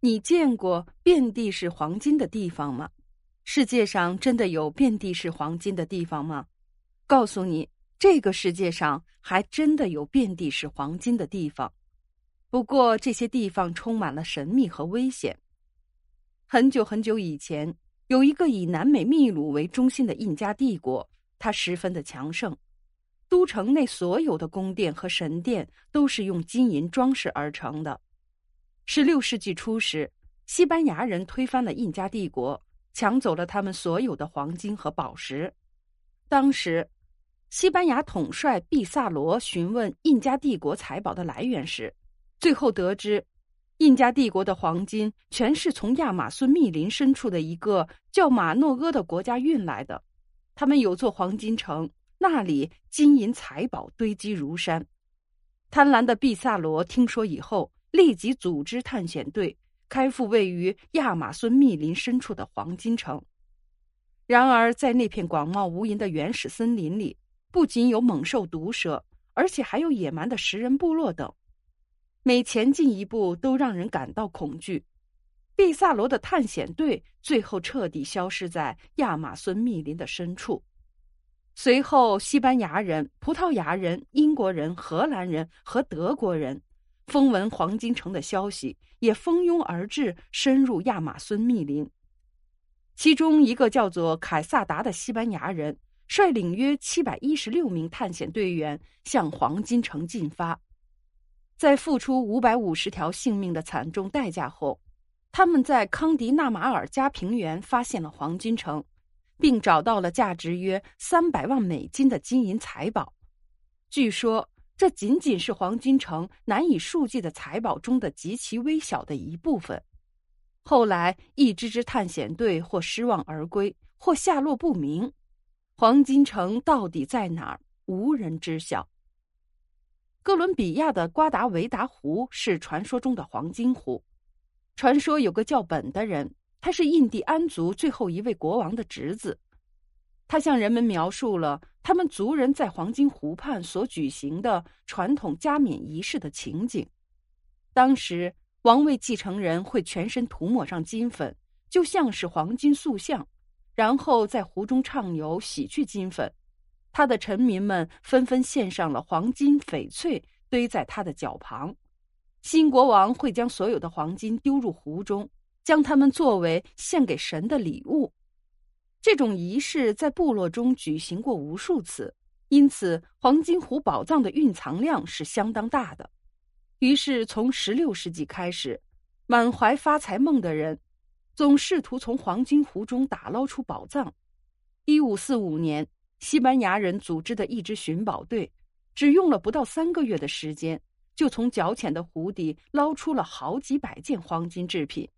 你见过遍地是黄金的地方吗？世界上真的有遍地是黄金的地方吗？告诉你，这个世界上还真的有遍地是黄金的地方。不过这些地方充满了神秘和危险。很久很久以前，有一个以南美秘鲁为中心的印加帝国，它十分的强盛。都城内所有的宫殿和神殿都是用金银装饰而成的。十六世纪初时，西班牙人推翻了印加帝国，抢走了他们所有的黄金和宝石。当时，西班牙统帅毕萨罗询问印加帝国财宝的来源时，最后得知，印加帝国的黄金全是从亚马孙密林深处的一个叫马诺阿的国家运来的。他们有座黄金城。那里金银财宝堆积如山，贪婪的毕萨罗听说以后，立即组织探险队开赴位于亚马孙密林深处的黄金城。然而，在那片广袤无垠的原始森林里，不仅有猛兽毒蛇，而且还有野蛮的食人部落等，每前进一步都让人感到恐惧。毕萨罗的探险队最后彻底消失在亚马孙密林的深处。随后，西班牙人、葡萄牙人、英国人、荷兰人和德国人，风闻黄金城的消息，也蜂拥而至，深入亚马孙密林。其中一个叫做凯撒达的西班牙人，率领约七百一十六名探险队员向黄金城进发。在付出五百五十条性命的惨重代价后，他们在康迪纳马尔加平原发现了黄金城。并找到了价值约三百万美金的金银财宝，据说这仅仅是黄金城难以数计的财宝中的极其微小的一部分。后来，一支支探险队或失望而归，或下落不明。黄金城到底在哪儿，无人知晓。哥伦比亚的瓜达维达湖是传说中的黄金湖，传说有个叫本的人。他是印第安族最后一位国王的侄子，他向人们描述了他们族人在黄金湖畔所举行的传统加冕仪式的情景。当时，王位继承人会全身涂抹上金粉，就像是黄金塑像，然后在湖中畅游，洗去金粉。他的臣民们纷纷献上了黄金翡翠，堆在他的脚旁。新国王会将所有的黄金丢入湖中。将它们作为献给神的礼物，这种仪式在部落中举行过无数次，因此黄金湖宝藏的蕴藏量是相当大的。于是，从16世纪开始，满怀发财梦的人总试图从黄金湖中打捞出宝藏。1545年，西班牙人组织的一支寻宝队，只用了不到三个月的时间，就从较浅的湖底捞出了好几百件黄金制品。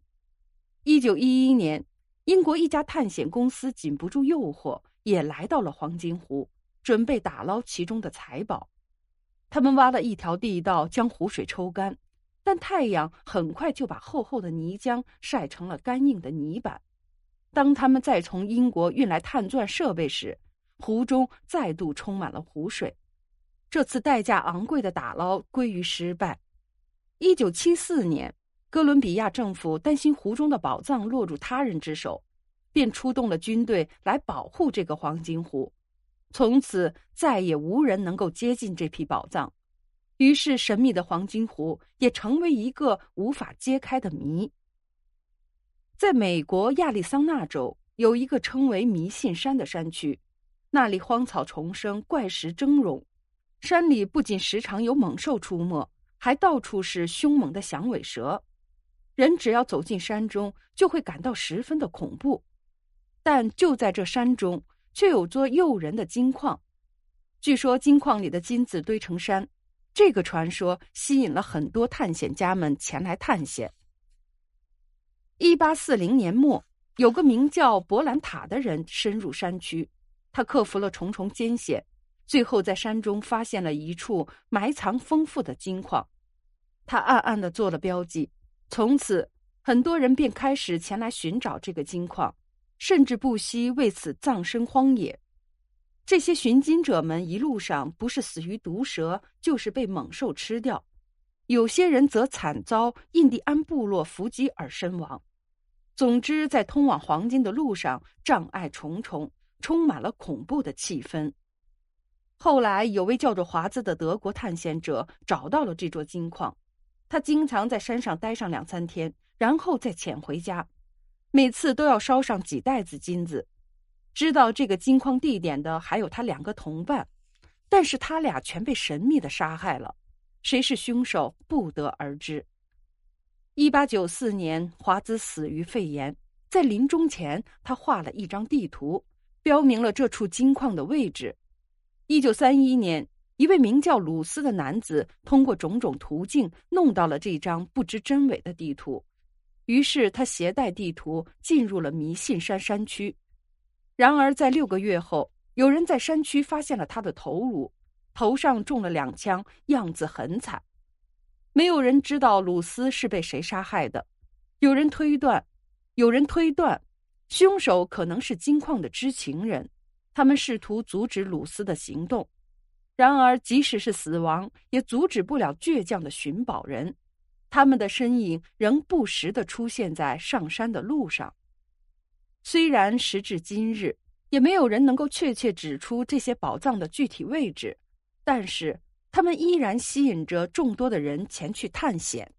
一九一一年，英国一家探险公司禁不住诱惑，也来到了黄金湖，准备打捞其中的财宝。他们挖了一条地道，将湖水抽干，但太阳很快就把厚厚的泥浆晒成了干硬的泥板。当他们再从英国运来探钻设备时，湖中再度充满了湖水。这次代价昂贵的打捞归于失败。一九七四年。哥伦比亚政府担心湖中的宝藏落入他人之手，便出动了军队来保护这个黄金湖。从此再也无人能够接近这批宝藏，于是神秘的黄金湖也成为一个无法揭开的谜。在美国亚利桑那州有一个称为迷信山的山区，那里荒草丛生，怪石峥嵘，山里不仅时常有猛兽出没，还到处是凶猛的响尾蛇。人只要走进山中，就会感到十分的恐怖。但就在这山中，却有座诱人的金矿。据说金矿里的金子堆成山，这个传说吸引了很多探险家们前来探险。一八四零年末，有个名叫伯兰塔的人深入山区，他克服了重重艰险，最后在山中发现了一处埋藏丰富的金矿。他暗暗的做了标记。从此，很多人便开始前来寻找这个金矿，甚至不惜为此葬身荒野。这些寻金者们一路上不是死于毒蛇，就是被猛兽吃掉。有些人则惨遭印第安部落伏击而身亡。总之，在通往黄金的路上，障碍重重，充满了恐怖的气氛。后来，有位叫做华兹的德国探险者找到了这座金矿，他经常在山上待上两三天，然后再潜回家，每次都要烧上几袋子金子。知道这个金矿地点的还有他两个同伴，但是他俩全被神秘的杀害了，谁是凶手不得而知。一八九四年，华兹死于肺炎，在临终前，他画了一张地图，标明了这处金矿的位置。一九三一年，一位名叫鲁斯的男子通过种种途径弄到了这张不知真伪的地图，于是他携带地图进入了迷信山山区。然而，在六个月后，有人在山区发现了他的头颅，头上中了两枪，样子很惨。没有人知道鲁斯是被谁杀害的，有人推断，有人推断，凶手可能是金矿的知情人。他们试图阻止鲁斯的行动，然而即使是死亡，也阻止不了倔强的寻宝人。他们的身影仍不时的出现在上山的路上。虽然时至今日，也没有人能够确切指出这些宝藏的具体位置，但是他们依然吸引着众多的人前去探险。